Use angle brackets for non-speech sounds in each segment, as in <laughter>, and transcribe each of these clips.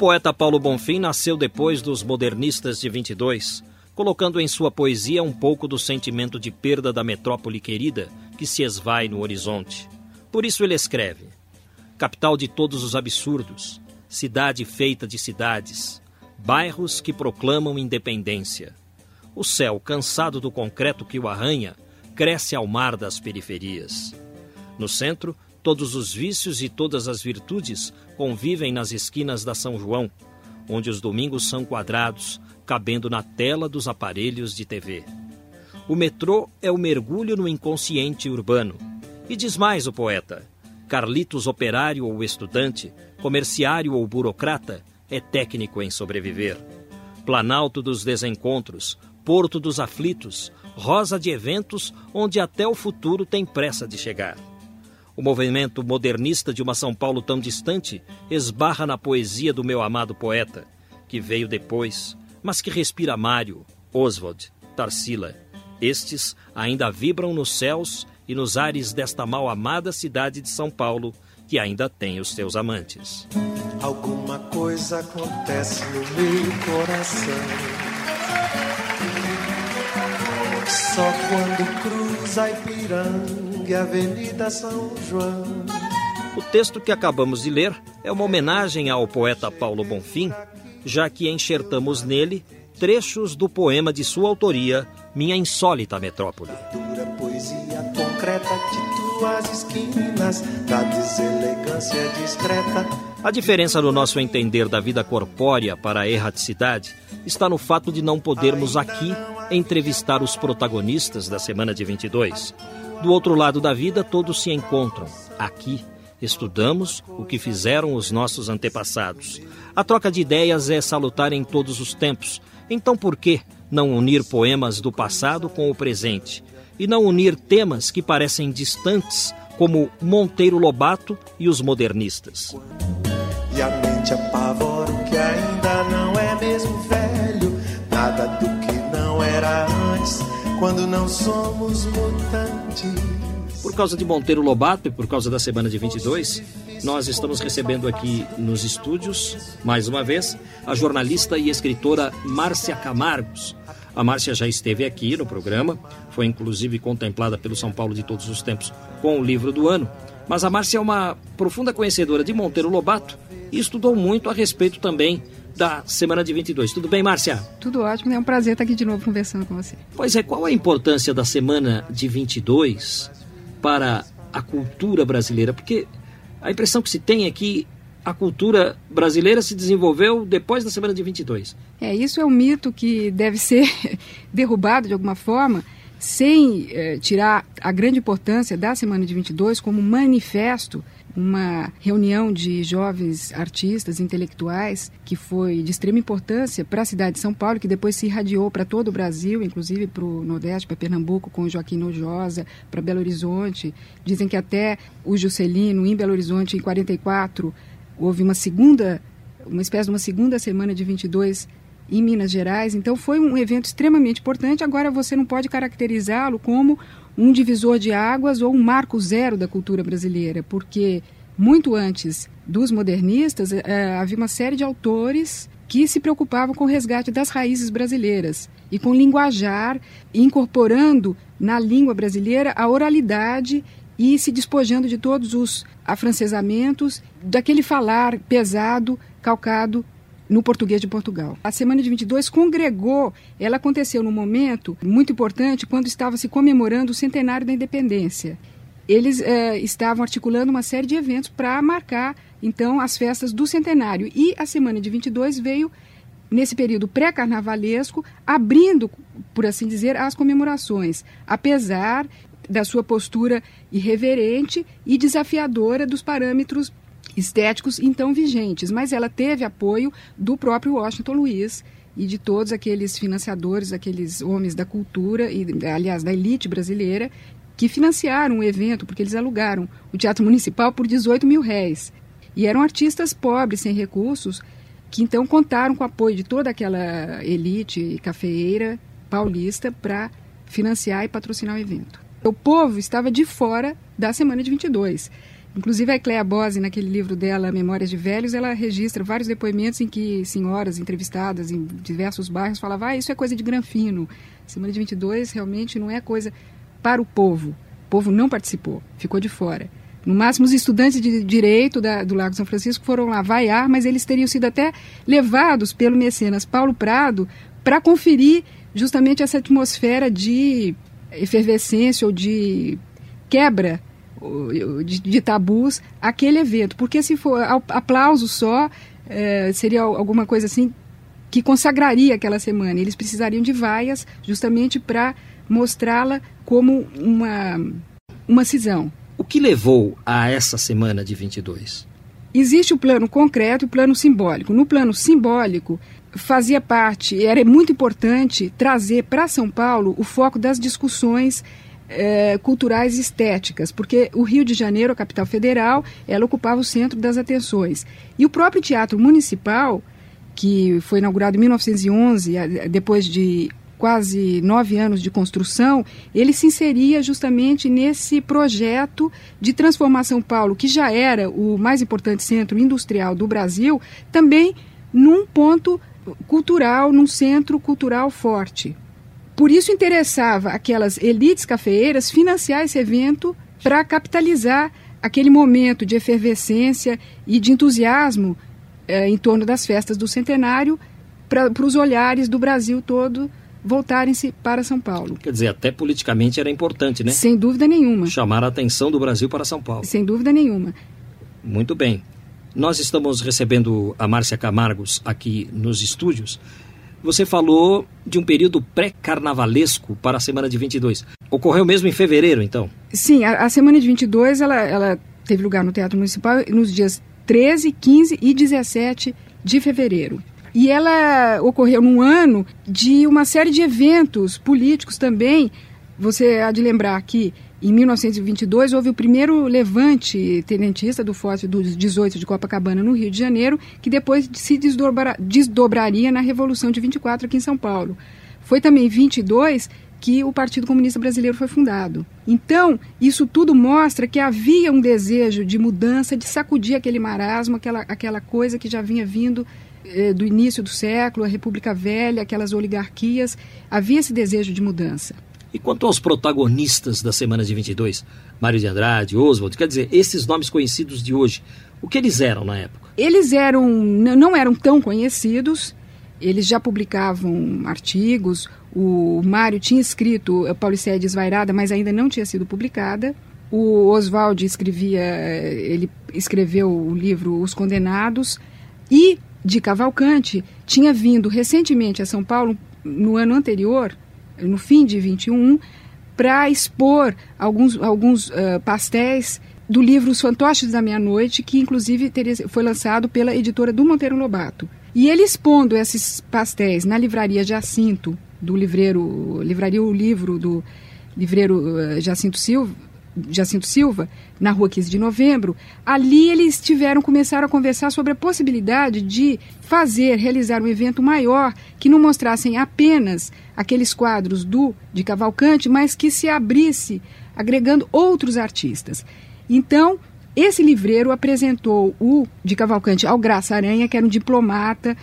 Poeta Paulo Bonfim nasceu depois dos modernistas de 22, colocando em sua poesia um pouco do sentimento de perda da metrópole querida que se esvai no horizonte. Por isso ele escreve: Capital de todos os absurdos, cidade feita de cidades, bairros que proclamam independência. O céu, cansado do concreto que o arranha, cresce ao mar das periferias. No centro, todos os vícios e todas as virtudes convivem nas esquinas da São João, onde os domingos são quadrados, cabendo na tela dos aparelhos de TV. O metrô é o mergulho no inconsciente urbano. E diz mais o poeta: Carlitos, operário ou estudante, comerciário ou burocrata, é técnico em sobreviver. Planalto dos desencontros, porto dos aflitos, rosa de eventos onde até o futuro tem pressa de chegar. O movimento modernista de uma São Paulo tão distante esbarra na poesia do meu amado poeta, que veio depois, mas que respira Mário, Oswald, Tarsila. Estes ainda vibram nos céus e nos ares desta mal amada cidade de São Paulo, que ainda tem os seus amantes. Alguma coisa acontece no meu coração. Só quando cruza a Ipiranga e a Avenida São João. O texto que acabamos de ler é uma homenagem ao poeta Paulo Bonfim, já que enxertamos nele trechos do poema de sua autoria, Minha Insólita Metrópole. Dura poesia concreta de tuas esquinas, da deselegância discreta. A diferença no nosso entender da vida corpórea para a erraticidade está no fato de não podermos aqui entrevistar os protagonistas da semana de 22. Do outro lado da vida, todos se encontram. Aqui, estudamos o que fizeram os nossos antepassados. A troca de ideias é salutar em todos os tempos. Então, por que não unir poemas do passado com o presente? E não unir temas que parecem distantes, como Monteiro Lobato e os modernistas? E a mente apavora o que ainda não é mesmo velho. Nada do que não era antes, quando não somos mutantes. Por causa de Monteiro Lobato e por causa da semana de 22, nós estamos recebendo aqui nos estúdios, mais uma vez, a jornalista e escritora Márcia Camargos. A Márcia já esteve aqui no programa, foi inclusive contemplada pelo São Paulo de todos os tempos com o livro do ano. Mas a Márcia é uma profunda conhecedora de Monteiro Lobato e estudou muito a respeito também da semana de 22. Tudo bem, Márcia? Tudo ótimo, é um prazer estar aqui de novo conversando com você. Pois é, qual a importância da semana de 22 para a cultura brasileira? Porque a impressão que se tem é que a cultura brasileira se desenvolveu depois da semana de 22. É, isso é um mito que deve ser <laughs> derrubado de alguma forma, sem eh, tirar a grande importância da semana de 22 como manifesto uma reunião de jovens artistas, intelectuais, que foi de extrema importância para a cidade de São Paulo, que depois se irradiou para todo o Brasil, inclusive para o Nordeste, para Pernambuco, com Joaquim Nojosa, para Belo Horizonte. Dizem que até o Juscelino, em Belo Horizonte, em 44, houve uma segunda, uma espécie de uma segunda semana de 22 em Minas Gerais. Então foi um evento extremamente importante. Agora você não pode caracterizá-lo como um divisor de águas ou um marco zero da cultura brasileira, porque muito antes dos modernistas é, havia uma série de autores que se preocupavam com o resgate das raízes brasileiras e com linguajar, incorporando na língua brasileira a oralidade e se despojando de todos os afrancesamentos, daquele falar pesado, calcado no português de Portugal. A Semana de 22 congregou, ela aconteceu num momento muito importante quando estava se comemorando o centenário da independência. Eles eh, estavam articulando uma série de eventos para marcar, então, as festas do centenário. E a Semana de 22 veio nesse período pré-carnavalesco, abrindo, por assim dizer, as comemorações. Apesar da sua postura irreverente e desafiadora dos parâmetros estéticos então vigentes, mas ela teve apoio do próprio Washington Luiz e de todos aqueles financiadores, aqueles homens da cultura e, aliás, da elite brasileira que financiaram o evento, porque eles alugaram o Teatro Municipal por 18 mil réis. E eram artistas pobres, sem recursos, que então contaram com o apoio de toda aquela elite cafeeira paulista para financiar e patrocinar o evento. O povo estava de fora da semana de 22. Inclusive a Clea Bose, naquele livro dela, Memórias de Velhos, ela registra vários depoimentos em que senhoras entrevistadas em diversos bairros falavam ah, isso é coisa de granfino. Semana de 22 realmente não é coisa para o povo. O povo não participou, ficou de fora. No máximo, os estudantes de direito da, do Lago São Francisco foram lá vaiar, mas eles teriam sido até levados pelo mecenas Paulo Prado para conferir justamente essa atmosfera de efervescência ou de quebra de, de tabus aquele evento. Porque se for aplauso só, é, seria alguma coisa assim que consagraria aquela semana. Eles precisariam de vaias justamente para mostrá-la como uma, uma cisão. O que levou a essa semana de 22? Existe o plano concreto e o plano simbólico. No plano simbólico, fazia parte, era muito importante trazer para São Paulo o foco das discussões é, culturais estéticas, porque o Rio de Janeiro, a capital federal, ela ocupava o centro das atenções. E o próprio Teatro Municipal, que foi inaugurado em 1911, depois de quase nove anos de construção, ele se inseria justamente nesse projeto de transformar São Paulo, que já era o mais importante centro industrial do Brasil, também num ponto cultural, num centro cultural forte. Por isso interessava aquelas elites cafeeiras financiar esse evento para capitalizar aquele momento de efervescência e de entusiasmo eh, em torno das festas do centenário para os olhares do Brasil todo voltarem-se para São Paulo. Quer dizer, até politicamente era importante, né? Sem dúvida nenhuma. Chamar a atenção do Brasil para São Paulo. Sem dúvida nenhuma. Muito bem. Nós estamos recebendo a Márcia Camargos aqui nos estúdios você falou de um período pré-carnavalesco para a semana de 22. Ocorreu mesmo em fevereiro, então? Sim, a, a semana de 22 ela, ela teve lugar no Teatro Municipal nos dias 13, 15 e 17 de fevereiro. E ela ocorreu num ano de uma série de eventos políticos também. Você há de lembrar que em 1922, houve o primeiro levante tenentista do Forte dos 18 de Copacabana, no Rio de Janeiro, que depois se desdobra, desdobraria na Revolução de 24 aqui em São Paulo. Foi também em 22 que o Partido Comunista Brasileiro foi fundado. Então, isso tudo mostra que havia um desejo de mudança, de sacudir aquele marasmo, aquela, aquela coisa que já vinha vindo eh, do início do século, a República Velha, aquelas oligarquias. Havia esse desejo de mudança. E quanto aos protagonistas da semana de 22, Mário de Andrade, Oswald, quer dizer, esses nomes conhecidos de hoje, o que eles eram na época? Eles eram não eram tão conhecidos, eles já publicavam artigos, o Mário tinha escrito Pauliceia Desvairada, mas ainda não tinha sido publicada. O Oswald escrevia, ele escreveu o livro Os Condenados e de Cavalcante tinha vindo recentemente a São Paulo no ano anterior no fim de 21, para expor alguns, alguns uh, pastéis do livro Os Fantoches da Meia-Noite, que inclusive foi lançado pela editora do Monteiro Lobato. E ele expondo esses pastéis na livraria Jacinto, do livreiro, livraria o livro do livreiro uh, Jacinto Silva, Jacinto Silva, na rua 15 de novembro, ali eles tiveram, começaram a conversar sobre a possibilidade de fazer, realizar um evento maior que não mostrassem apenas aqueles quadros do de Cavalcante, mas que se abrisse, agregando outros artistas. Então, esse livreiro apresentou o de Cavalcante ao Graça Aranha, que era um diplomata,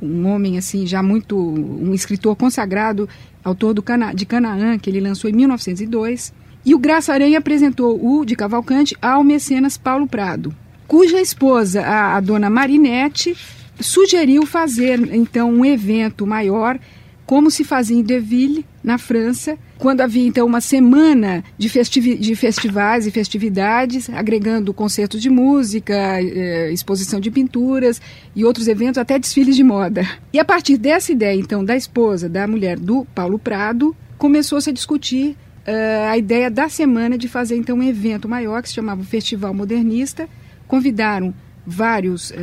um homem assim já muito um escritor consagrado, autor do Cana, de Canaã, que ele lançou em 1902 e o Graça Aranha apresentou o de Cavalcante ao mecenas Paulo Prado, cuja esposa, a, a dona Marinette, sugeriu fazer então um evento maior, como se fazia em Deville, na França, quando havia então uma semana de, de festivais e festividades, agregando concertos de música, eh, exposição de pinturas e outros eventos, até desfiles de moda. E a partir dessa ideia, então, da esposa, da mulher do Paulo Prado, começou-se a discutir uh, a ideia da semana de fazer então um evento maior que se chamava Festival Modernista. Convidaram vários uh,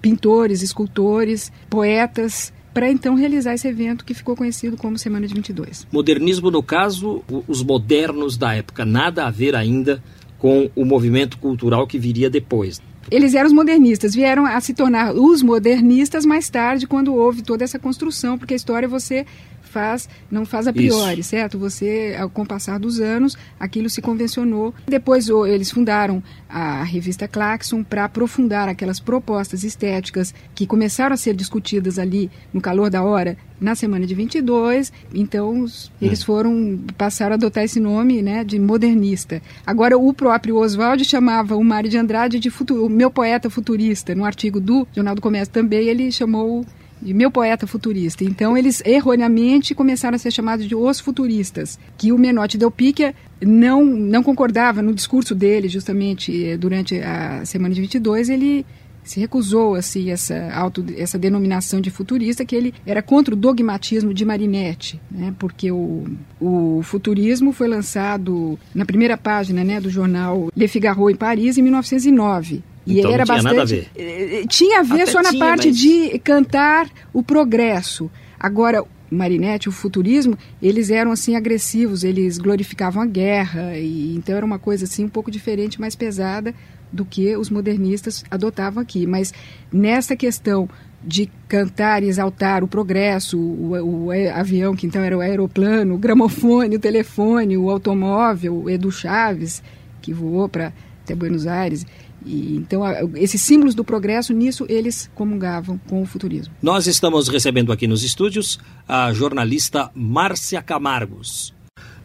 pintores, escultores, poetas, para então realizar esse evento que ficou conhecido como Semana de 22. Modernismo, no caso, os modernos da época, nada a ver ainda com o movimento cultural que viria depois. Eles eram os modernistas, vieram a se tornar os modernistas mais tarde, quando houve toda essa construção, porque a história você faz, não faz a priori, Isso. certo? Você, com o passar dos anos, aquilo se convencionou. Depois eles fundaram a revista Claxon para aprofundar aquelas propostas estéticas que começaram a ser discutidas ali no calor da hora na semana de 22. Então eles hum. foram passaram a adotar esse nome, né, de modernista. Agora o próprio Oswald chamava o Mário de Andrade de futuro, meu poeta futurista. No artigo do Jornal do Comércio também ele chamou de meu poeta futurista. Então, eles erroneamente começaram a ser chamados de os futuristas, que o Menotti Del Picchia não, não concordava no discurso dele, justamente eh, durante a semana de 22, ele se recusou assim essa auto, essa denominação de futurista que ele era contra o dogmatismo de Marinetti, né? Porque o, o futurismo foi lançado na primeira página, né, do jornal Le Figaro em Paris em 1909 e então, ele era tinha bastante. Nada a ver. Eh, eh, tinha a ver Até só na tinha, parte mas... de cantar o progresso. Agora, Marinette, o futurismo, eles eram assim agressivos, eles glorificavam a guerra, e então era uma coisa assim um pouco diferente, mais pesada do que os modernistas adotavam aqui. Mas nessa questão de cantar e exaltar o progresso, o, o, avião, que então era o aeroplano, o gramofone, o telefone, o automóvel, o Edu Chaves, que voou para até Buenos Aires, e, então, esses símbolos do progresso, nisso eles comungavam com o futurismo. Nós estamos recebendo aqui nos estúdios a jornalista Márcia Camargos.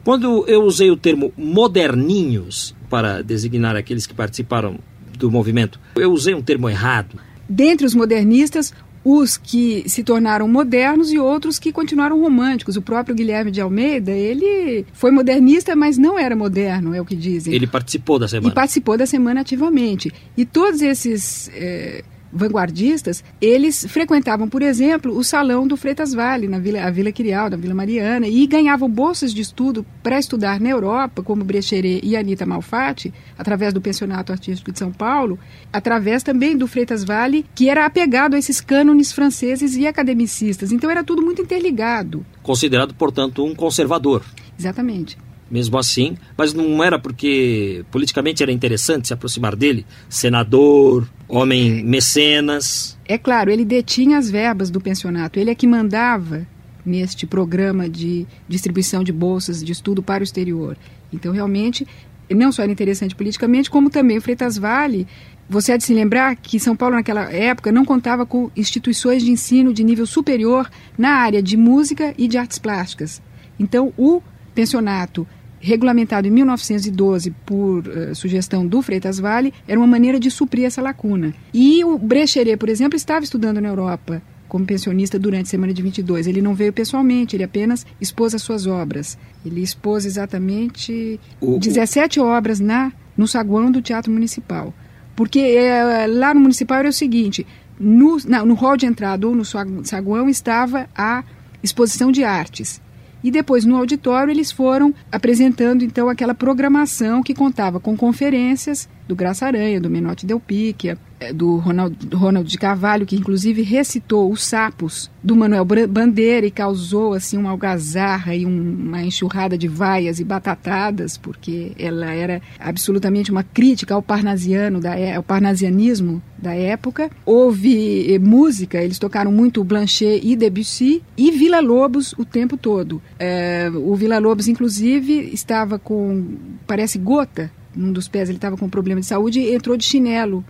Quando eu usei o termo moderninhos para designar aqueles que participaram do movimento, eu usei um termo errado. Dentre os modernistas, os que se tornaram modernos e outros que continuaram românticos. O próprio Guilherme de Almeida, ele foi modernista, mas não era moderno, é o que dizem. Ele participou da semana. E participou da semana ativamente. E todos esses. Eh, vanguardistas, eles frequentavam, por exemplo, o salão do Freitas Vale, na Vila, a Vila Quirial, na Vila Mariana, e ganhavam bolsas de estudo para estudar na Europa, como Brecheret e Anita Malfatti, através do Pensionato Artístico de São Paulo, através também do Freitas Vale, que era apegado a esses cânones franceses e academicistas. Então era tudo muito interligado. Considerado, portanto, um conservador. Exatamente mesmo assim, mas não era porque politicamente era interessante se aproximar dele, senador, homem mecenas. É claro, ele detinha as verbas do pensionato, ele é que mandava neste programa de distribuição de bolsas de estudo para o exterior. Então, realmente, não só era interessante politicamente, como também o Freitas Vale. Você há de se lembrar que São Paulo, naquela época, não contava com instituições de ensino de nível superior na área de música e de artes plásticas. Então, o pensionato regulamentado em 1912 por uh, sugestão do Freitas Vale, era uma maneira de suprir essa lacuna. E o Brecheret, por exemplo, estava estudando na Europa como pensionista durante a semana de 22. Ele não veio pessoalmente, ele apenas expôs as suas obras. Ele expôs exatamente o, 17 obras na no saguão do Teatro Municipal. Porque é, lá no Municipal era o seguinte, no, na, no hall de entrada ou no saguão estava a exposição de artes. E depois no auditório eles foram apresentando então aquela programação que contava com conferências do Graça Aranha, do Menotti Del Picchia, do Ronald, Ronald de Carvalho, que inclusive recitou os sapos do Manuel Bandeira e causou assim uma algazarra e um, uma enxurrada de vaias e batatadas, porque ela era absolutamente uma crítica ao parnasiano, da, é, ao parnasianismo da época. Houve eh, música, eles tocaram muito Blanchet e Debussy e Vila Lobos o tempo todo. É, o Vila Lobos, inclusive, estava com, parece, gota num dos pés, ele estava com problema de saúde entrou de chinelo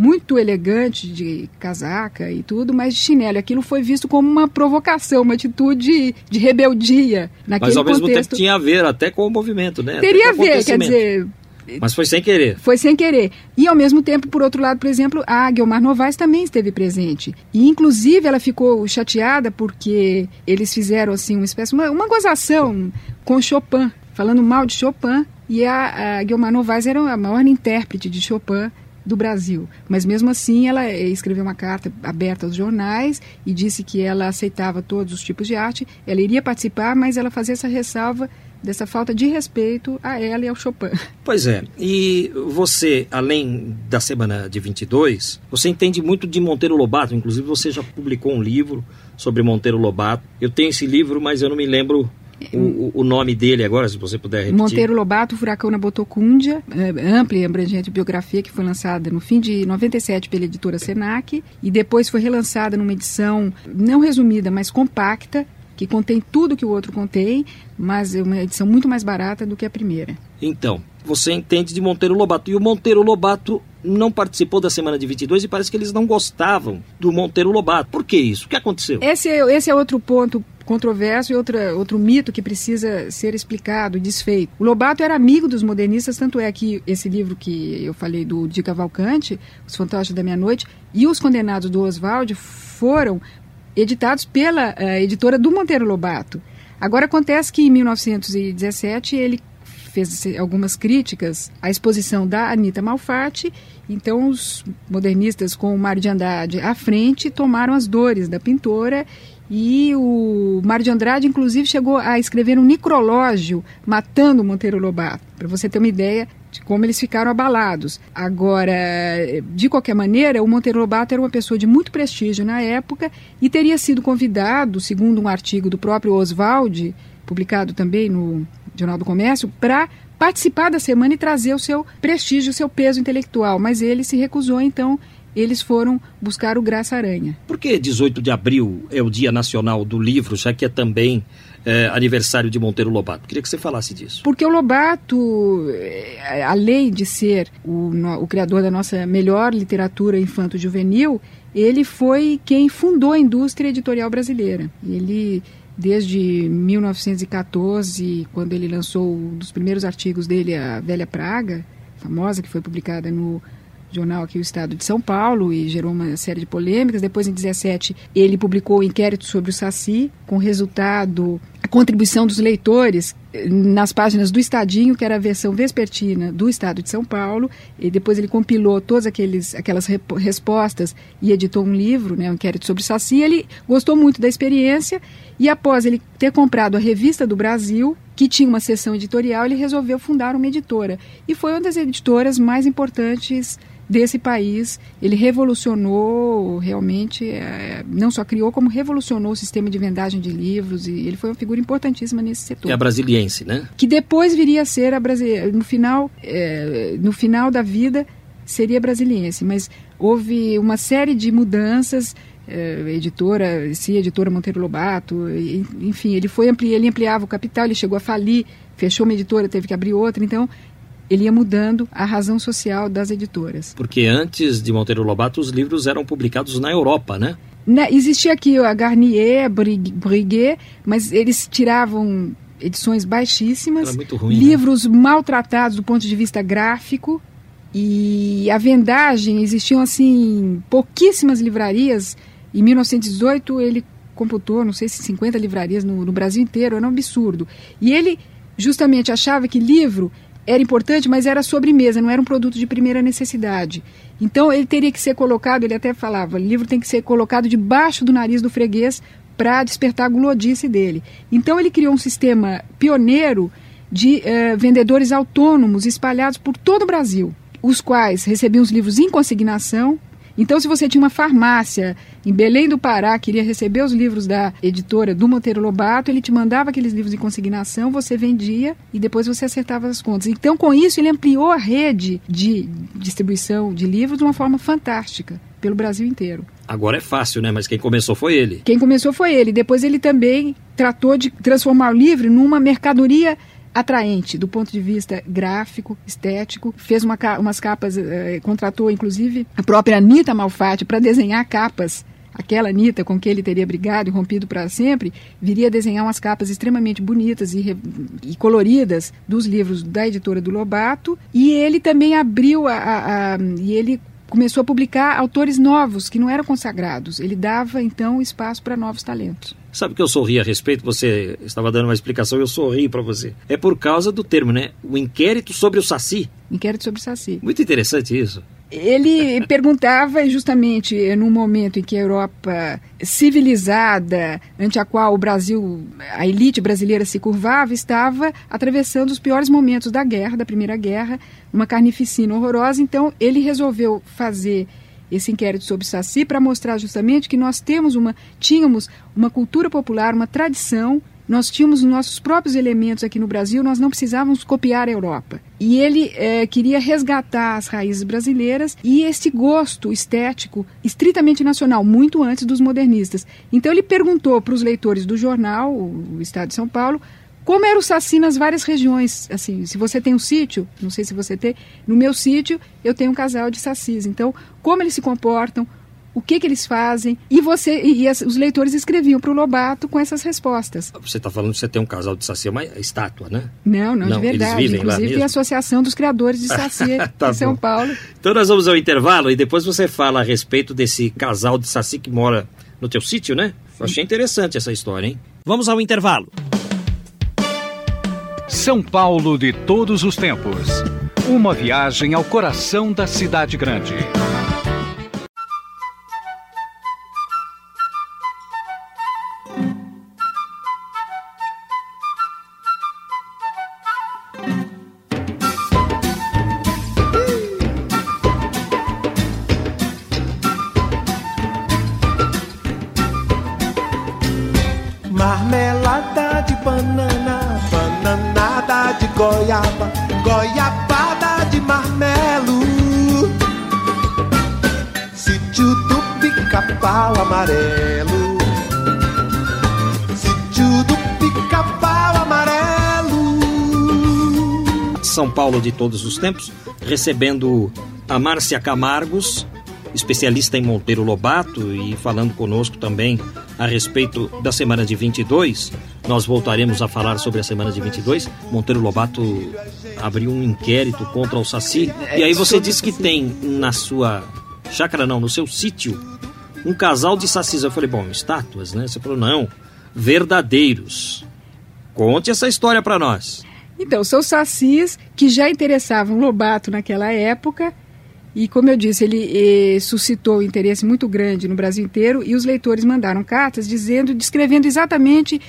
muito elegante, de casaca e tudo, mas de chinelo. Aquilo foi visto como uma provocação, uma atitude de rebeldia naquele Mas ao mesmo contexto. tempo tinha a ver até com o movimento, né? Teria a ver, quer dizer... Mas foi sem querer. Foi sem querer. E ao mesmo tempo, por outro lado, por exemplo, a Guilmar Novaes também esteve presente. E inclusive ela ficou chateada porque eles fizeram assim uma espécie, uma, uma gozação com Chopin, falando mal de Chopin. E a, a Guilmar Novaes era a maior intérprete de Chopin do Brasil. Mas mesmo assim, ela eh, escreveu uma carta aberta aos jornais e disse que ela aceitava todos os tipos de arte. Ela iria participar, mas ela fazia essa ressalva dessa falta de respeito a ela e ao Chopin. <laughs> Pois é. E você, além da semana de 22, você entende muito de Monteiro Lobato. Inclusive, você já publicou um livro sobre Monteiro Lobato. Eu tenho esse livro, mas eu não me lembro o, o, nome dele agora, se você puder repetir. Monteiro Lobato, Furacão na Botocúndia, é, ampla e abrangente biografia que foi lançada no fim de 97 pela editora Senac e depois foi relançada numa edição não resumida, mas compacta, que contém tudo que o outro contém, mas é uma edição muito mais barata do que a primeira. Então, você entende de Monteiro Lobato. E o Monteiro Lobato não participou da semana de 22 e parece que eles não gostavam do Monteiro Lobato. Por que isso? O que aconteceu? Esse é, esse é outro ponto controverso e outra, outro mito que precisa ser explicado e desfeito. O Lobato era amigo dos modernistas, tanto é que esse livro que eu falei do Di Cavalcante, Os Fantoches da Meia-Noite, e Os Condenados do Oswald foram editados pela uh, editora do Monteiro Lobato. Agora acontece que em 1917 ele fez algumas críticas à exposição da Anita Malfatti, então os modernistas com o Mário de Andrade à frente tomaram as dores da pintora. E o Mário de Andrade, inclusive, chegou a escrever um necrológio matando Monteiro Lobato, para você ter uma ideia de como eles ficaram abalados. Agora, de qualquer maneira, o Monteiro Lobato era uma pessoa de muito prestígio na época e teria sido convidado, segundo um artigo do próprio Oswald, publicado também no Jornal do Comércio, para participar da semana e trazer o seu prestígio, o seu peso intelectual, mas ele se recusou, então eles foram buscar o Graça Aranha. Por que 18 de abril é o Dia Nacional do Livro, já que é também é, aniversário de Monteiro Lobato? Queria que você falasse disso. Porque o Lobato, é, além de ser o, o criador da nossa melhor literatura infanto-juvenil, ele foi quem fundou a indústria editorial brasileira. Ele desde 1914, quando ele lançou um dos primeiros artigos dele, A Velha Praga, famosa, que foi publicada no jornal aqui, o Estado de São Paulo, e gerou uma série de polêmicas. Depois, em 17, ele publicou o inquérito sobre o Saci, com resultado a contribuição dos leitores eh, nas páginas do Estadinho, que era a versão vespertina do Estado de São Paulo, e depois ele compilou todas aqueles, aquelas respostas e editou um livro, né, um inquérito sobre o Saci. Ele gostou muito da experiência e após ele ter comprado a Revista do Brasil, que tinha uma seção editorial, ele resolveu fundar uma editora. E foi uma das editoras mais importantes desse país. Ele revolucionou realmente, é, não só criou, como revolucionou o sistema de vendagem de livros e ele foi uma figura importantíssima nesse setor. É a brasiliense, né? Que depois viria a ser a brasileira. No final, é, no final da vida seria brasiliense, mas houve uma série de mudanças. É, editora, se editora Monteiro Lobato, enfim, ele foi ampli, ele ampliava o capital, ele chegou a falir, fechou uma editora, teve que abrir outra, então ele ia mudando a razão social das editoras. Porque antes de Monteiro Lobato, os livros eram publicados na Europa, né? né existia aqui a Garnier, Briguet, mas eles tiravam edições baixíssimas, ruim, né? livros né? maltratados do ponto de vista gráfico, e a vendagem, existiam assim pouquíssimas livrarias. Em 1918 ele computou, não sei se 50 livrarias no, no Brasil inteiro, era um absurdo. E ele justamente achava que livro era importante, mas era sobremesa, não era um produto de primeira necessidade. Então ele teria que ser colocado, ele até falava, livro tem que ser colocado debaixo do nariz do freguês para despertar a glodice dele. Então ele criou um sistema pioneiro de eh, vendedores autônomos espalhados por todo o Brasil, os quais recebiam os livros em consignação, então, se você tinha uma farmácia em Belém do Pará, queria receber os livros da editora do Monteiro Lobato, ele te mandava aqueles livros em consignação, você vendia e depois você acertava as contas. Então, com isso, ele ampliou a rede de distribuição de livros de uma forma fantástica pelo Brasil inteiro. Agora é fácil, né? Mas quem começou foi ele. Quem começou foi ele. Depois ele também tratou de transformar o livro numa mercadoria atraente do ponto de vista gráfico, estético. Fez uma, umas capas, eh, contratou inclusive a própria Anitta Malfatti para desenhar capas. Aquela Anitta com que ele teria brigado e rompido para sempre, viria a desenhar umas capas extremamente bonitas e, e, coloridas dos livros da editora do Lobato. E ele também abriu a, a, a e ele começou a publicar autores novos que não eram consagrados. Ele dava então espaço para novos talentos. Sabe que eu sorri a respeito? Você estava dando uma explicação e eu sorri para você. É por causa do termo, né? O inquérito sobre o Saci. Inquérito sobre o Saci. Muito interessante isso. ele perguntava justamente num momento em que a Europa civilizada, ante a qual o Brasil, a elite brasileira se curvava, estava atravessando os piores momentos da guerra, da Primeira Guerra, uma carnificina horrorosa. Então, ele resolveu fazer esse inquérito sobre Saci para mostrar justamente que nós temos uma, tínhamos uma cultura popular, uma tradição nós tínhamos os nossos próprios elementos aqui no Brasil, nós não precisávamos copiar a Europa. E ele é, queria resgatar as raízes brasileiras e esse gosto estético estritamente nacional, muito antes dos modernistas. Então ele perguntou para os leitores do jornal, o Estado de São Paulo, como era o saci nas várias regiões. Assim, se você tem um sítio, não sei se você tem, no meu sítio eu tenho um casal de sacis. Então, como eles se comportam, o que, que eles fazem, e você e, as, os leitores escreviam para o Lobato com essas respostas. Você está falando que você tem um casal de saci, é uma estátua, né? Não, não, não de verdade. Inclusive a Associação dos Criadores de <laughs> Saci tá em São bom. Paulo. Então nós vamos ao intervalo e depois você fala a respeito desse casal de saci que mora no teu sítio, né? Eu achei interessante essa história, hein? Vamos ao intervalo. São Paulo de todos os tempos. Uma viagem ao coração da cidade grande. Pica-pau amarelo. Sítio do pica-pau amarelo. São Paulo de todos os tempos, recebendo a Márcia Camargos, especialista em Monteiro Lobato e falando conosco também a respeito da semana de 22. Nós voltaremos a falar sobre a semana de 22. Monteiro Lobato abriu um inquérito contra o Saci. E aí você disse que tem na sua chácara, não, no seu sítio, um casal de sacis. Eu falei, bom, estátuas, né? Você falou, não, verdadeiros. Conte essa história para nós. Então, são sacis que já interessavam Lobato naquela época e, como eu disse, ele eh, suscitou um interesse muito grande no Brasil inteiro e os leitores mandaram cartas dizendo, descrevendo exatamente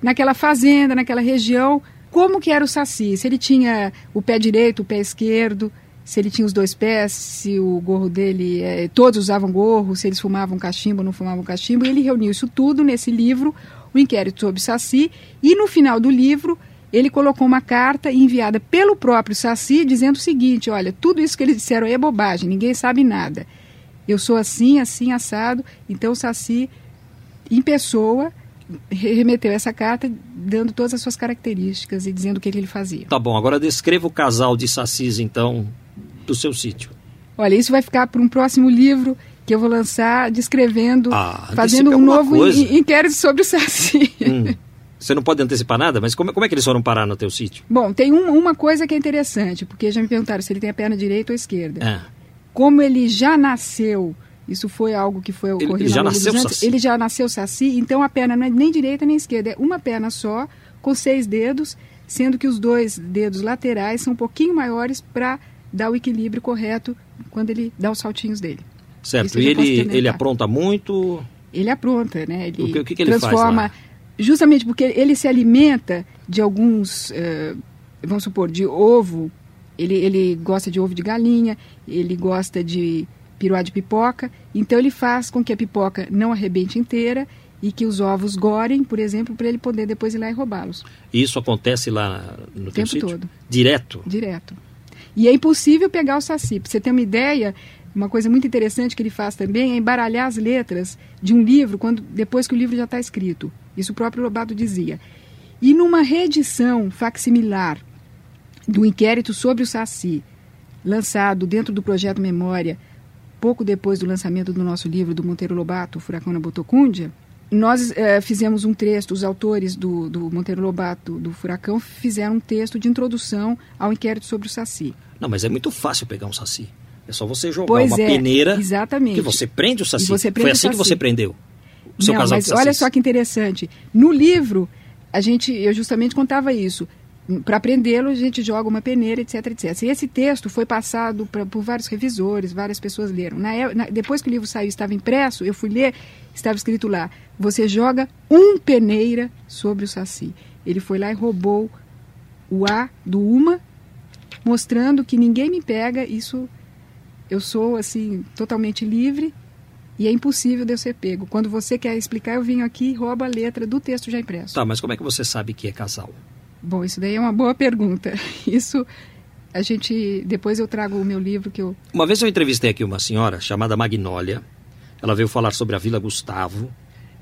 naquela fazenda, naquela região, como que era o saci. Se ele tinha o pé direito, o pé esquerdo, se ele tinha os dois pés, se o gorro dele, eh, todos usavam gorro, se eles fumavam cachimbo ou não fumavam cachimbo. Ele reuniu isso tudo nesse livro, o Inquérito sobre Saci, e no final do livro ele colocou uma carta enviada pelo próprio Saci dizendo o seguinte: olha, tudo isso que eles disseram é bobagem, ninguém sabe nada. Eu sou assim, assim, assado. Então o Saci, em pessoa, remeteu essa carta dando todas as suas características e dizendo o que ele fazia. Tá bom, agora descreva o casal de Sacis, então, do seu sítio. Olha, isso vai ficar para um próximo livro que eu vou lançar descrevendo, ah, fazendo um novo inquérito sobre o Saci. Hum. Você não pode antecipar nada, mas como, como é que eles foram parar no teu sítio? Bom, tem um, uma coisa que é interessante, porque já me perguntaram se ele tem a perna direita ou esquerda. É. Como ele já nasceu, isso foi algo que foi ocorrido ele, ele já nasceu antes, saci. ele já nasceu saci, então a perna não é nem direita nem esquerda, é uma perna só, com seis dedos, sendo que os dois dedos laterais são um pouquinho maiores para dar o equilíbrio correto quando ele dá os saltinhos dele. Certo, e ele, ele apronta muito? Ele apronta, né? Ele o que, o que, que ele transforma faz lá? justamente porque ele se alimenta de alguns, uh, vamos supor, de ovo, ele, ele gosta de ovo de galinha, ele gosta de piruá de pipoca, então ele faz com que a pipoca não arrebente inteira e que os ovos gorem, por exemplo, para ele poder depois ir lá e roubá-los. Isso acontece lá no o tempo sítio? todo. Direto? Direto. E é impossível pegar o saci. Para você ter uma ideia, uma coisa muito interessante que ele faz também é embaralhar as letras de um livro quando depois que o livro já está escrito. Isso o próprio Lobato dizia. E numa reedição facsimilar do inquérito sobre o Saci, lançado dentro do projeto Memória, pouco depois do lançamento do nosso livro do Monteiro Lobato, Furacão na Botocúndia, nós eh, fizemos um texto, os autores do, do Monteiro Lobato, do Furacão, fizeram um texto de introdução ao inquérito sobre o Saci. Não, mas é muito fácil pegar um Saci. É só você jogar pois uma é, peneira exatamente. que você prende o Saci. Prende Foi assim que você prendeu o seu Não, casal mas olha só que interessante. No livro, a gente, eu justamente contava isso. Para prendê-lo, a gente joga uma peneira, etc, etc. E esse texto foi passado pra, por vários revisores, várias pessoas leram. Na, na, depois que o livro saiu estava impresso, eu fui ler, estava escrito lá, você joga um peneira sobre o Saci. Ele foi lá e roubou o A do uma, mostrando que ninguém me pega, isso eu sou assim totalmente livre e é impossível de eu ser pego. Quando você quer explicar, eu venho aqui e roubo a letra do texto já impresso. Tá, mas como é que você sabe que é casal? Bom, isso daí é uma boa pergunta. <laughs> Isso a gente depois eu trago o meu livro que eu Uma vez eu entrevistei aqui uma senhora chamada Magnólia. Ela veio falar sobre a Vila Gustavo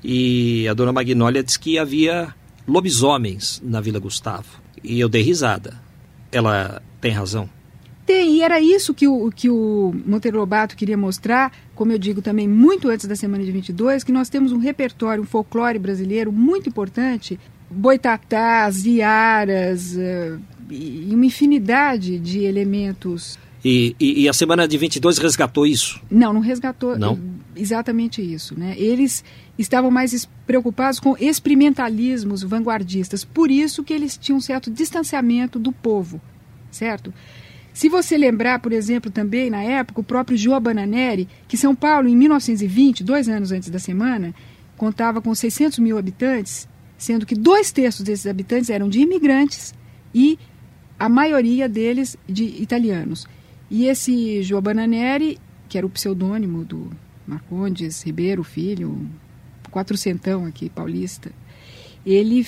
e a dona Magnólia disse que havia lobisomens na Vila Gustavo. E eu dei risada. Ela tem razão? Tem, e era isso que o, que o Monteiro Lobato queria mostrar, como eu digo também muito antes da semana de 22, que nós temos um repertório, um folclore brasileiro muito importante, boitatás, iaras, uh, e uma infinidade de elementos. E, e, e, a semana de 22 resgatou isso? Não, não resgatou não? exatamente isso. Né? Eles estavam mais preocupados com experimentalismos vanguardistas, por isso que eles tinham um certo distanciamento do povo, certo? Se você lembrar, por exemplo, também na época, o próprio João Bananeri, que São Paulo, em 1920, dois anos antes da semana, contava com 600 mil habitantes, sendo que dois terços desses habitantes eram de imigrantes e a maioria deles de italianos. E esse João Bananeri, que era o pseudônimo do Marcondes Ribeiro Filho, quatrocentão aqui, paulista, ele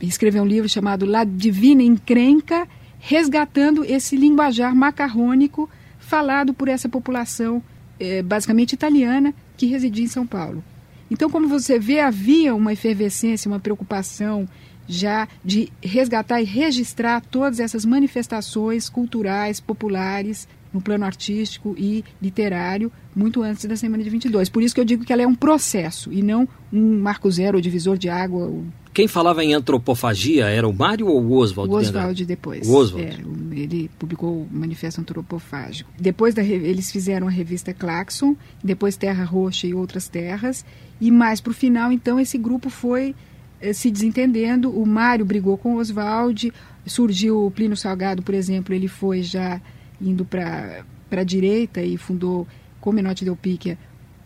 escreveu um livro chamado La Divina Encrenca, resgatando esse linguajar macarrônico falado por essa população eh, basicamente italiana que residia em São Paulo. Então, como você vê, havia uma efervescência, uma preocupação já de resgatar e registrar todas essas manifestações culturais, populares, no plano artístico e literário, muito antes da semana de 22. Por isso que eu digo que ela é um processo e não um marco zero, ou divisor de água. Quem falava em antropofagia era o Mário ou o Oswald? O Oswald depois. O Oswald. É, ele publicou o Manifesto Antropofágico. Depois da, eles fizeram a revista Claxon, depois Terra Roxa e Outras Terras, e mais para o final, então, esse grupo foi eh, se desentendendo. O Mário brigou com o Oswald, surgiu o Plínio Salgado, por exemplo, ele foi já indo para a direita e fundou com Menotti Del Picchia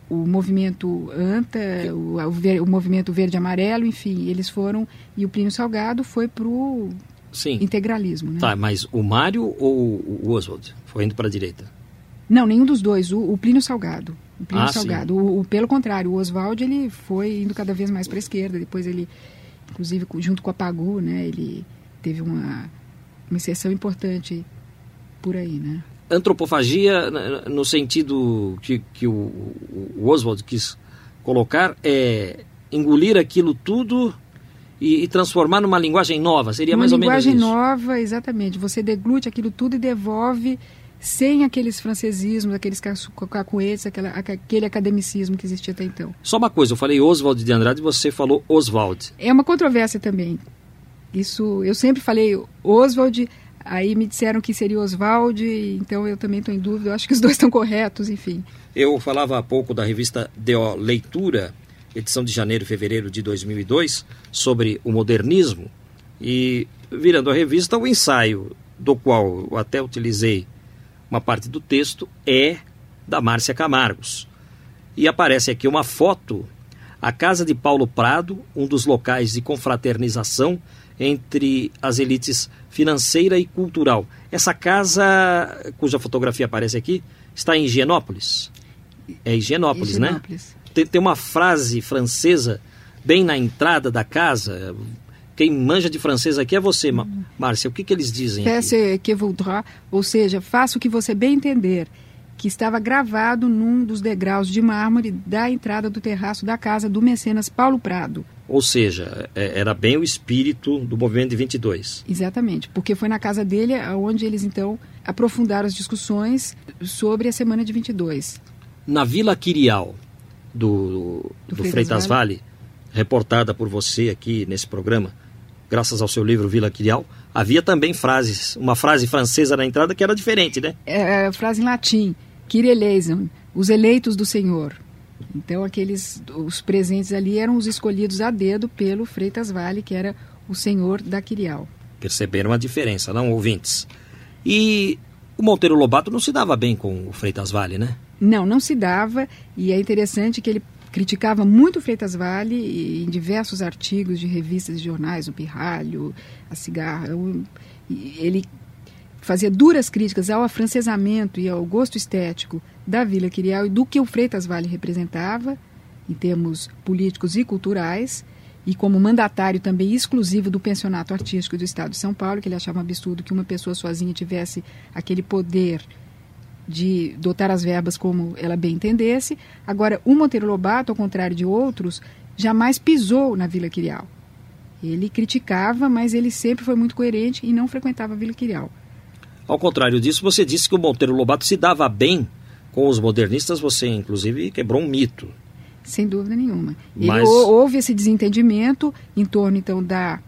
o movimento ANTA, o, o, o movimento verde-amarelo, enfim, eles foram, e o Plínio Salgado foi para o integralismo. Né? Tá, mas o Mário ou o Oswald foi indo para a direita? Não, nenhum dos dois, o, o Plínio Salgado. O Plínio ah, Salgado. O, o, pelo contrário, o Oswald ele foi indo cada vez mais para a esquerda, depois ele, inclusive junto com a Pagu, né, ele teve uma, uma inserção importante por aí, né? Antropofagia, no sentido que, que o, o Oswald quis colocar, é engolir aquilo tudo e, e, transformar numa linguagem nova. Seria uma mais ou menos isso. Uma linguagem nova, exatamente. Você deglute aquilo tudo e devolve sem aqueles francesismos, aqueles cacuetes, aquela, aquele academicismo que existia até então. Só uma coisa, eu falei Oswald de Andrade e você falou Oswald. É uma controvérsia também. Isso, eu sempre falei Oswald, Aí me disseram que seria Oswald, então eu também estou em dúvida. Eu acho que os dois estão corretos, enfim. Eu falava há pouco da revista DO Leitura, edição de janeiro e fevereiro de 2002, sobre o modernismo. E virando a revista, o ensaio, do qual eu até utilizei uma parte do texto, é da Márcia Camargos. E aparece aqui uma foto, a casa de Paulo Prado, um dos locais de confraternização entre as elites financeira e cultural. Essa casa, cuja fotografia aparece aqui, está em Higienópolis. É Higienópolis, Higienópolis. né? Tem, tem uma frase francesa bem na entrada da casa. Quem manja de francês aqui é você. Márcia. O que, que eles dizem? Fais que voudra, ou seja, faça o que você bem entender que estava gravado num dos degraus de mármore da entrada do terraço da casa do mecenas Paulo Prado. Ou seja, é, era bem o espírito do movimento de 22. Exatamente, porque foi na casa dele onde eles então aprofundaram as discussões sobre a semana de 22. Na Vila Quirial do, do, do Freitas, Freitas vale. vale, reportada por você aqui nesse programa, graças ao seu livro Vila Quirial, havia também frases, uma frase francesa na entrada que era diferente, né? É, é frase em latim, Kyrie eleison, os eleitos do Senhor. Então aqueles os presentes ali eram os escolhidos a dedo pelo Freitas Vale, que era o senhor da Quirial. Perceberam a diferença, não, ouvintes? E o Monteiro Lobato não se dava bem com o Freitas Vale, né? Não, não se dava. E é interessante que ele criticava muito o Freitas Vale em diversos artigos de revistas e jornais, o Pirralho, a Cigarra. Ele fazia duras críticas ao afrancesamento e ao gosto estético da Vila Quirial e do que o Freitas Vale representava em termos políticos e culturais e como mandatário também exclusivo do pensionato artístico do Estado de São Paulo, que ele achava um absurdo que uma pessoa sozinha tivesse aquele poder de dotar as verbas como ela bem entendesse. Agora, o Monteiro Lobato, ao contrário de outros, jamais pisou na Vila Quirial. Ele criticava, mas ele sempre foi muito coerente e não frequentava a Vila Quirial. Ao contrário disso, você disse que o Monteiro Lobato se dava bem com os modernistas, você inclusive quebrou um mito. Sem dúvida nenhuma. Mas... Ele, houve esse desentendimento em torno, então, da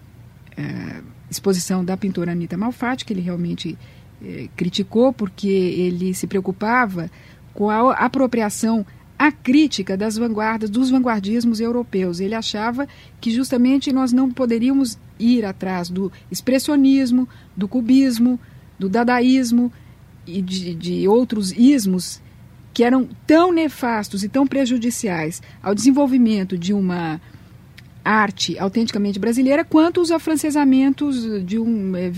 uh, exposição da pintora Anita Malfatti, que ele realmente uh, criticou, porque ele se preocupava com a apropriação a crítica das vanguardas, dos vanguardismos europeus. Ele achava que justamente nós não poderíamos ir atrás do expressionismo, do cubismo, do dadaísmo e de, de outros ismos que eram tão nefastos e tão prejudiciais ao desenvolvimento de uma arte autenticamente brasileira, quanto os afrancesamentos de um, é,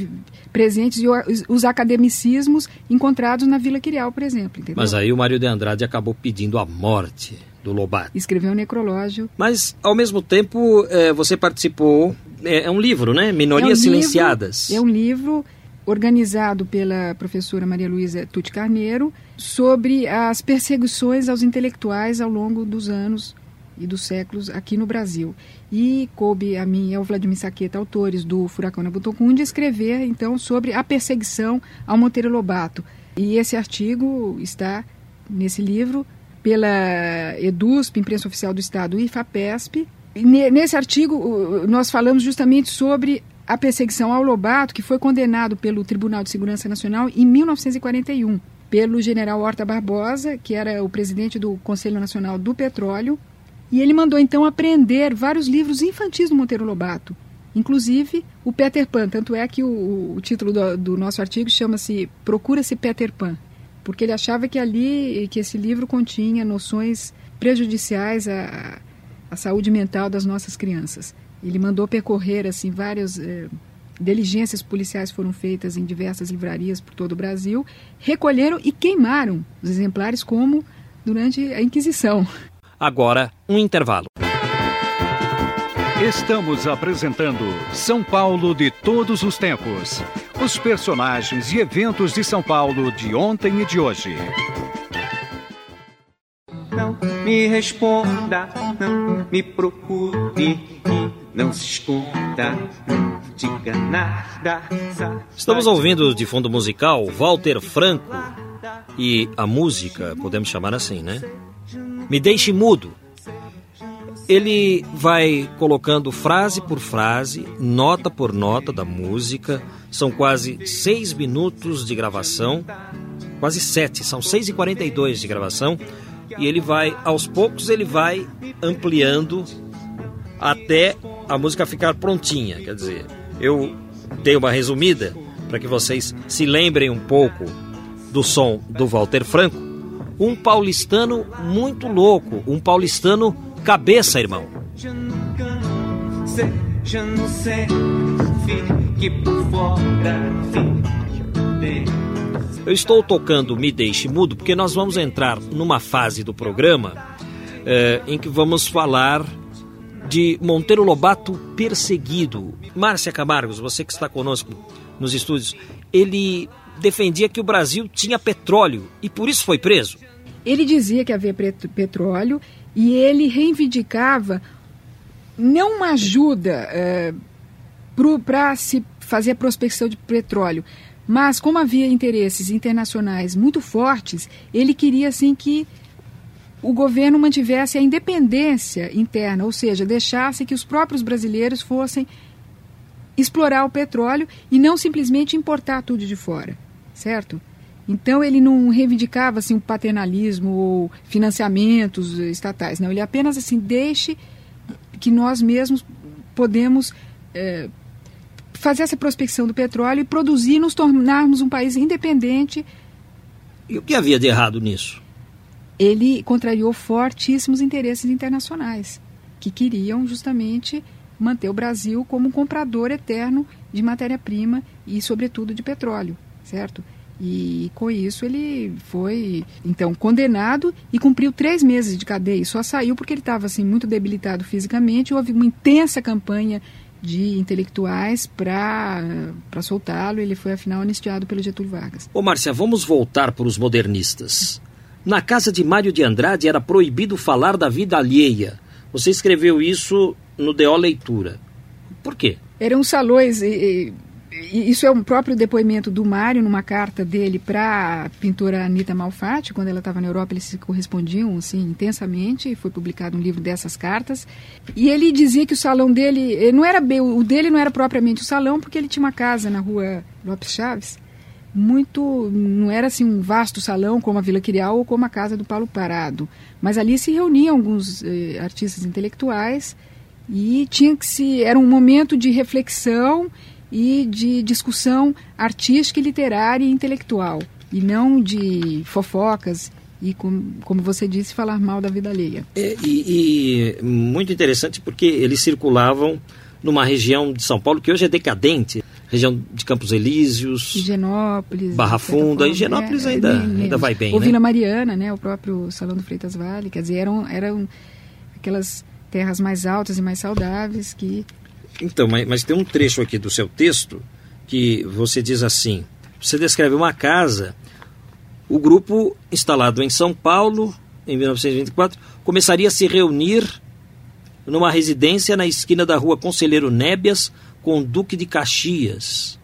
presentes e os academicismos encontrados na Vila Quirial, por exemplo. Entendeu? Mas aí o Mário de Andrade acabou pedindo a morte do Lobato. Escreveu um necrológio. Mas, ao mesmo tempo, é, você participou... É, é, um livro, né? Minorias é um Silenciadas. Livro, é um livro organizado pela professora Maria Luísa Tuti Carneiro, sobre as perseguições aos intelectuais ao longo dos anos e dos séculos aqui no Brasil. E coube a mim e ao Vladimir Saqueta, autores do Furacão na Butocundi, escrever então sobre a perseguição ao Monteiro Lobato. E esse artigo está nesse livro pela EDUSP, Imprensa Oficial do Estado, e IFAPESP. E nesse artigo nós falamos justamente sobre a perseguição ao Lobato, que foi condenado pelo Tribunal de Segurança Nacional em 1941, pelo general Horta Barbosa, que era o presidente do Conselho Nacional do Petróleo, e ele mandou então apreender vários livros infantis do Monteiro Lobato, inclusive o Peter Pan. Tanto é que o, o título do, do nosso artigo chama-se Procura-se Peter Pan, porque ele achava que ali, que esse livro continha noções prejudiciais à, à saúde mental das nossas crianças. Ele mandou percorrer assim várias eh, diligências policiais foram feitas em diversas livrarias por todo o Brasil, recolheram e queimaram os exemplares como durante a Inquisição. Agora, um intervalo. Estamos apresentando São Paulo de todos os tempos. Os personagens e eventos de São Paulo de ontem e de hoje. Não me responda, não me procure não se escuta, não diga nada. Estamos ouvindo de fundo musical Walter Franco e a música, podemos chamar assim, né? Me deixe mudo. Ele vai colocando frase por frase, nota por nota da música. São quase seis minutos de gravação, quase sete, são seis e quarenta e dois de gravação. E ele vai, aos poucos, ele vai ampliando até a música ficar prontinha. Quer dizer, eu dei uma resumida para que vocês se lembrem um pouco do som do Walter Franco. Um paulistano muito louco, um paulistano cabeça, irmão. Eu estou tocando Me Deixe Mudo porque nós vamos entrar numa fase do programa eh, em que vamos falar de Monteiro Lobato perseguido. Márcia Camargos, você que está conosco nos estúdios, ele defendia que o Brasil tinha petróleo e por isso foi preso. Ele dizia que havia petróleo e ele reivindicava não uma ajuda é, para se fazer a prospecção de petróleo, mas como havia interesses internacionais muito fortes, ele queria assim que o governo mantivesse a independência interna, ou seja, deixasse que os próprios brasileiros fossem explorar o petróleo e não simplesmente importar tudo de fora, certo? Então ele não reivindicava assim um paternalismo ou financiamentos estatais, não. Ele apenas assim deixe que nós mesmos podemos é, fazer essa prospecção do petróleo e produzir, nos tornarmos um país independente. E o que havia de errado nisso? Ele contrariou fortíssimos interesses internacionais que queriam justamente manter o Brasil como um comprador eterno de matéria-prima e, sobretudo, de petróleo, certo? E com isso ele foi, então, condenado e cumpriu três meses de cadeia. E só saiu porque ele estava assim, muito debilitado fisicamente. Houve uma intensa campanha de intelectuais para soltá-lo. Ele foi, afinal, anistiado pelo Getúlio Vargas. Ô, Márcia, vamos voltar para os modernistas. Na casa de Mário de Andrade era proibido falar da vida alheia. Você escreveu isso no DO Leitura. Por quê? Eram salões. E, e, isso é um próprio depoimento do Mário numa carta dele para a pintora Anita Malfatti, quando ela estava na Europa, eles se correspondiam assim intensamente, foi publicado um livro dessas cartas. E ele dizia que o salão dele eh, não era bem, o dele não era propriamente o salão, porque ele tinha uma casa na rua Lopes Chaves, muito não era assim um vasto salão como a Vila Quirial ou como a casa do Paulo Parado, mas ali se reuniam alguns eh, artistas intelectuais e tinha que se era um momento de reflexão e de discussão artística, literária e intelectual e não de fofocas e como, como você disse falar mal da vida alheia. É, e, e muito interessante porque eles circulavam numa região de São Paulo que hoje é decadente, região de Campos Elíseos, Higienópolis, Barra Funda, Higienópolis é, ainda, é, ainda vai bem, ou né? Vila Mariana, né, o próprio Salão do Freitas Vale, quer dizer, eram, eram aquelas terras mais altas e mais saudáveis que... Então, mas, mas tem um trecho aqui do seu texto que você diz assim, você descreve uma casa, o grupo instalado em São Paulo, em 1924, começaria a se reunir numa residência na esquina da rua Conselheiro Nébias, com o Duque de Caxias,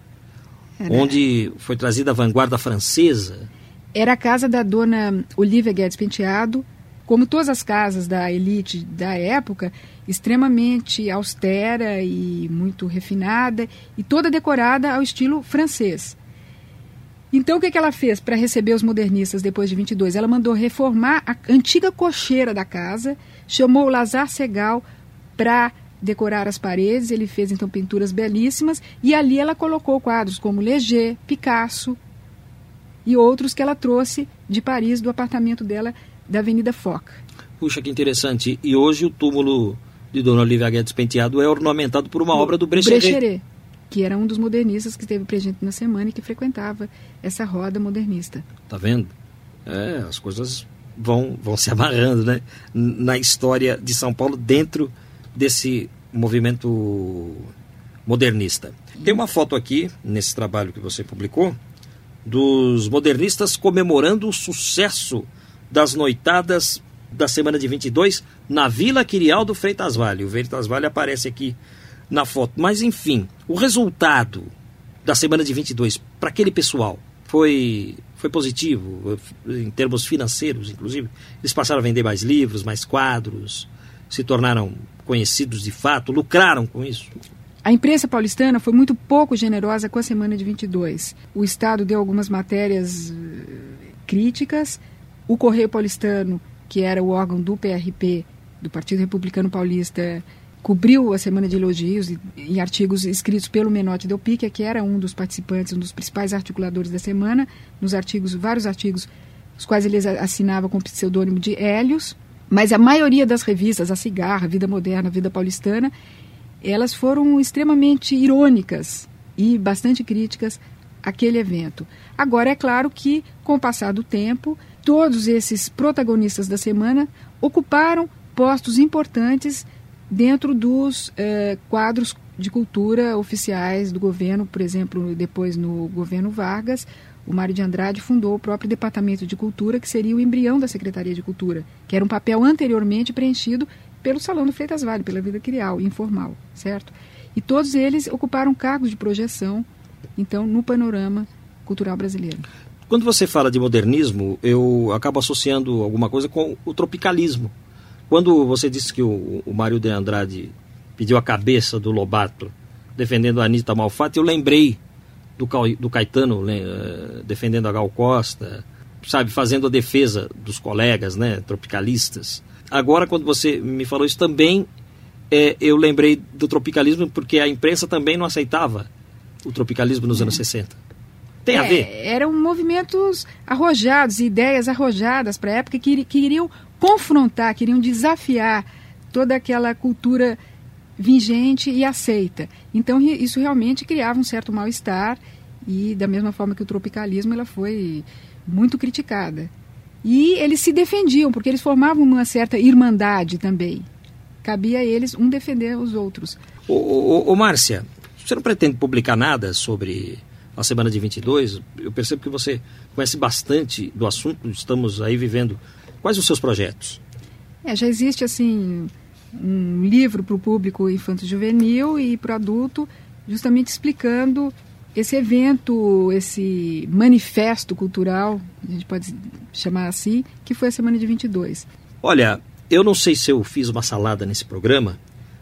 Era... onde foi trazida a vanguarda francesa. Era a casa da dona Olivia Guedes Penteado, como todas as casas da elite da época, extremamente austera e muito refinada e toda decorada ao estilo francês. Então, o que, que ela fez para receber os modernistas depois de 22? Ela mandou reformar a antiga cocheira da casa, chamou o Lazar Segal para decorar as paredes, ele fez então pinturas belíssimas e ali ela colocou quadros como Leger, Picasso e outros que ela trouxe de Paris do apartamento dela da Avenida Foch. Puxa, que interessante. E hoje o túmulo de Dona Olivia Guedes Penteado é ornamentado por uma o, obra do Brecheret. Brecheret, que era um dos modernistas que esteve presente na semana e que frequentava essa roda modernista. Tá vendo? É, as coisas vão, vão se amarrando, né? Na história de São Paulo dentro desse movimento modernista. Tem uma foto aqui, nesse trabalho que você publicou, dos modernistas comemorando o sucesso das noitadas da semana de 22 na Vila Quirial do Freitas Vale. O Freitas Vale aparece aqui na foto. Mas, enfim, o resultado da semana de 22 para aquele pessoal foi, foi positivo, em termos financeiros, inclusive. Eles passaram a vender mais livros, mais quadros, se tornaram conhecidos de fato, lucraram com isso? A imprensa paulistana foi muito pouco generosa com a semana de 22. O Estado deu algumas matérias eh, críticas. O Correio Paulistano, que era o órgão do PRP, do Partido Republicano Paulista, cobriu a semana de elogios em artigos escritos pelo Menotti Del Pique, que era um dos participantes, um dos principais articuladores da semana, nos artigos, vários artigos, os quais ele assinava com o pseudônimo de Hélios. Mas a maioria das revistas, a Cigarra, Vida Moderna, Vida Paulistana, elas foram extremamente irônicas e bastante críticas àquele evento. Agora, é claro que, com o passar do tempo, todos esses protagonistas da semana ocuparam postos importantes dentro dos eh, quadros de cultura oficiais do governo, por exemplo, depois no governo Vargas, o Mário de Andrade fundou o próprio Departamento de Cultura, que seria o embrião da Secretaria de Cultura, que era um papel anteriormente preenchido pelo Salão do Freitas Vale, pela vida crial, informal, certo? E todos eles ocuparam cargos de projeção, então, no panorama cultural brasileiro. Quando você fala de modernismo, eu acabo associando alguma coisa com o tropicalismo. Quando você disse que o, o Mário de Andrade pediu a cabeça do Lobato defendendo a Anitta Malfatti, eu lembrei do, do Caetano né, eh, defendendo a Gal Costa, sabe, fazendo a defesa dos colegas, né, tropicalistas. Agora, quando você me falou isso também, é, eu lembrei do tropicalismo porque a imprensa também não aceitava o tropicalismo nos anos 60? Tem é, a ver? Eram movimentos arrojados, ideias arrojadas para a época que queriam confrontar, queriam desafiar toda aquela cultura vigente e aceita. Então isso realmente criava um certo mal-estar e da mesma forma que o tropicalismo ela foi muito criticada. E eles se defendiam porque eles formavam uma certa irmandade também. Cabia a eles um defender os outros. Ô, ô, ô Márcia, você não pretende publicar nada sobre a semana de 22? Eu percebo que você conhece bastante do assunto, estamos aí vivendo. Quais os seus projetos? É, já existe assim um livro para o público infanto-juvenil e para o adulto, justamente explicando esse evento, esse manifesto cultural, a gente pode chamar assim, que foi a semana de 22. Olha, eu não sei se eu fiz uma salada nesse programa,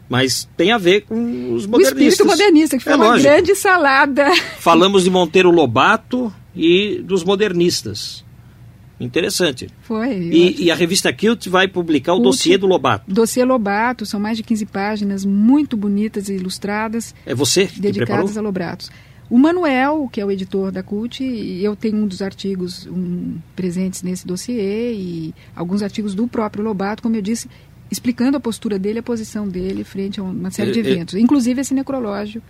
mas tem a ver com os modernistas. O espírito modernista, que foi é uma lógico. grande salada. Falamos de Monteiro Lobato e dos modernistas. Interessante. Foi. E, e, a revista Kilt vai publicar o dossiê do Lobato. Dossiê Lobato, são mais de 15 páginas, muito bonitas e ilustradas. É você que Dedicadas a Lobatos. O Manuel, que é o editor da CUT, eu tenho um dos artigos um, presentes nesse dossiê e alguns artigos do próprio Lobato, como eu disse, explicando a postura dele, a posição dele frente a uma série de eventos, é, é... inclusive esse necrológio.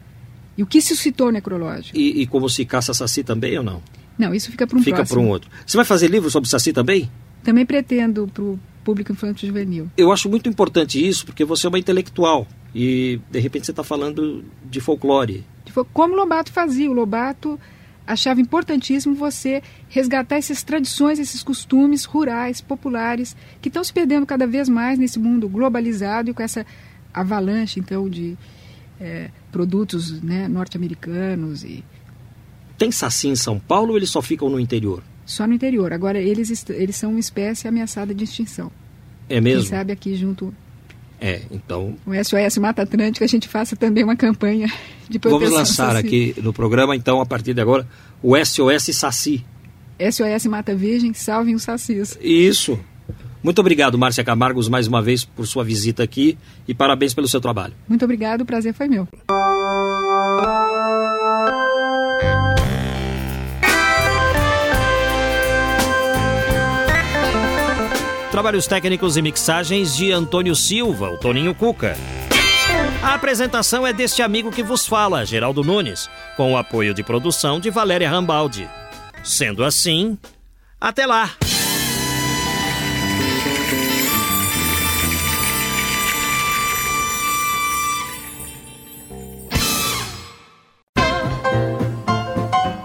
E o que se citou necrológio. E, e como se caça saci também ou não? Não, isso fica para um Fica para um outro. Você vai fazer livro sobre saci também? Também pretendo para o público infantil juvenil. Eu acho muito importante isso, porque você é uma intelectual e de repente você está falando de folclore. Como o Lobato fazia. O Lobato achava importantíssimo você resgatar essas tradições, esses costumes rurais, populares, que estão se perdendo cada vez mais nesse mundo globalizado e com essa avalanche, então, de é, produtos né, norte-americanos e tem saci em São Paulo ou eles só ficam no interior? Só no interior. Agora, eles, eles são uma espécie ameaçada de extinção. É mesmo? Quem sabe aqui junto... É, então... O SOS Mata Atlântica, a gente faça também uma campanha de proteção Vamos lançar saci. aqui no programa, então, a partir de agora, o SOS Saci. SOS Mata Virgem, salvem os sacis. Isso. Muito obrigado, Márcia Camargos, mais uma vez por sua visita aqui e parabéns pelo seu trabalho. Muito obrigado, o prazer foi meu. Trabalhos técnicos e mixagens de Antônio Silva, o Toninho Cuca. A apresentação é deste amigo que vos fala, Geraldo Nunes, com o apoio de produção de Valéria Rambaldi. Sendo assim, até lá!